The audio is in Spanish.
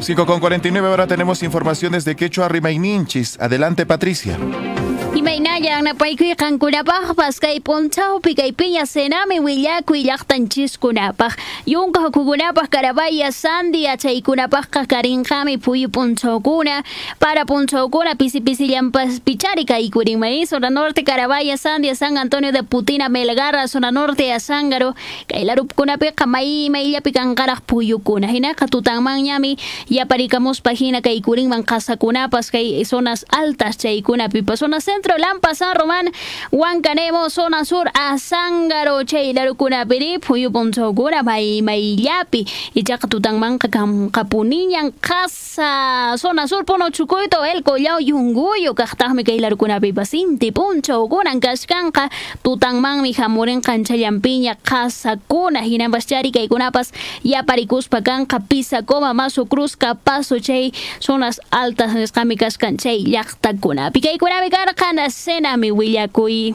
5 con 49 ahora tenemos información desde Quechua Rimaininchis. Adelante Patricia. Imaynaya napaykuy kunapaqpas kay punchawpi kay piña senami willakuy llaqtanchiskunapaq yunqa hukukunapaq karabaya sandia chaykunapaqqa karinqami puyu punchawkuna para punchawkuna pisi pisillampas pichari kaykurinmay zona norte karabaya sandia San Antonio de Putina Melgarra zona norte Azángaro kay larupkunapiqa may mayllapi kanqaraq puyukuna hinaqa tutanmanñami yaparikamuspa hina kaykurinman qasakunapas zonas altas chaykunapipas zona centro Lampa Román Huancanemo zona sur Azángaro chay larukuna-piri puyu punchawkuna may mayllapi ichaqa tutanmanqa kapuniñan qasa zona sur puno chukuyto el collao yunguyo kaqtaqmi kay larukunapipas inti punchawkunan kashkanqa tutanmanmi hamurinqan chayanpiña qasakuna hinapas chari kaykunapas yaparikuspa kanqa Pisacoma Mazo Cruz Capazo chay zonas altas nisqami kashkan chay llaqtakunapi kaykunapi Ana cena mi willakuy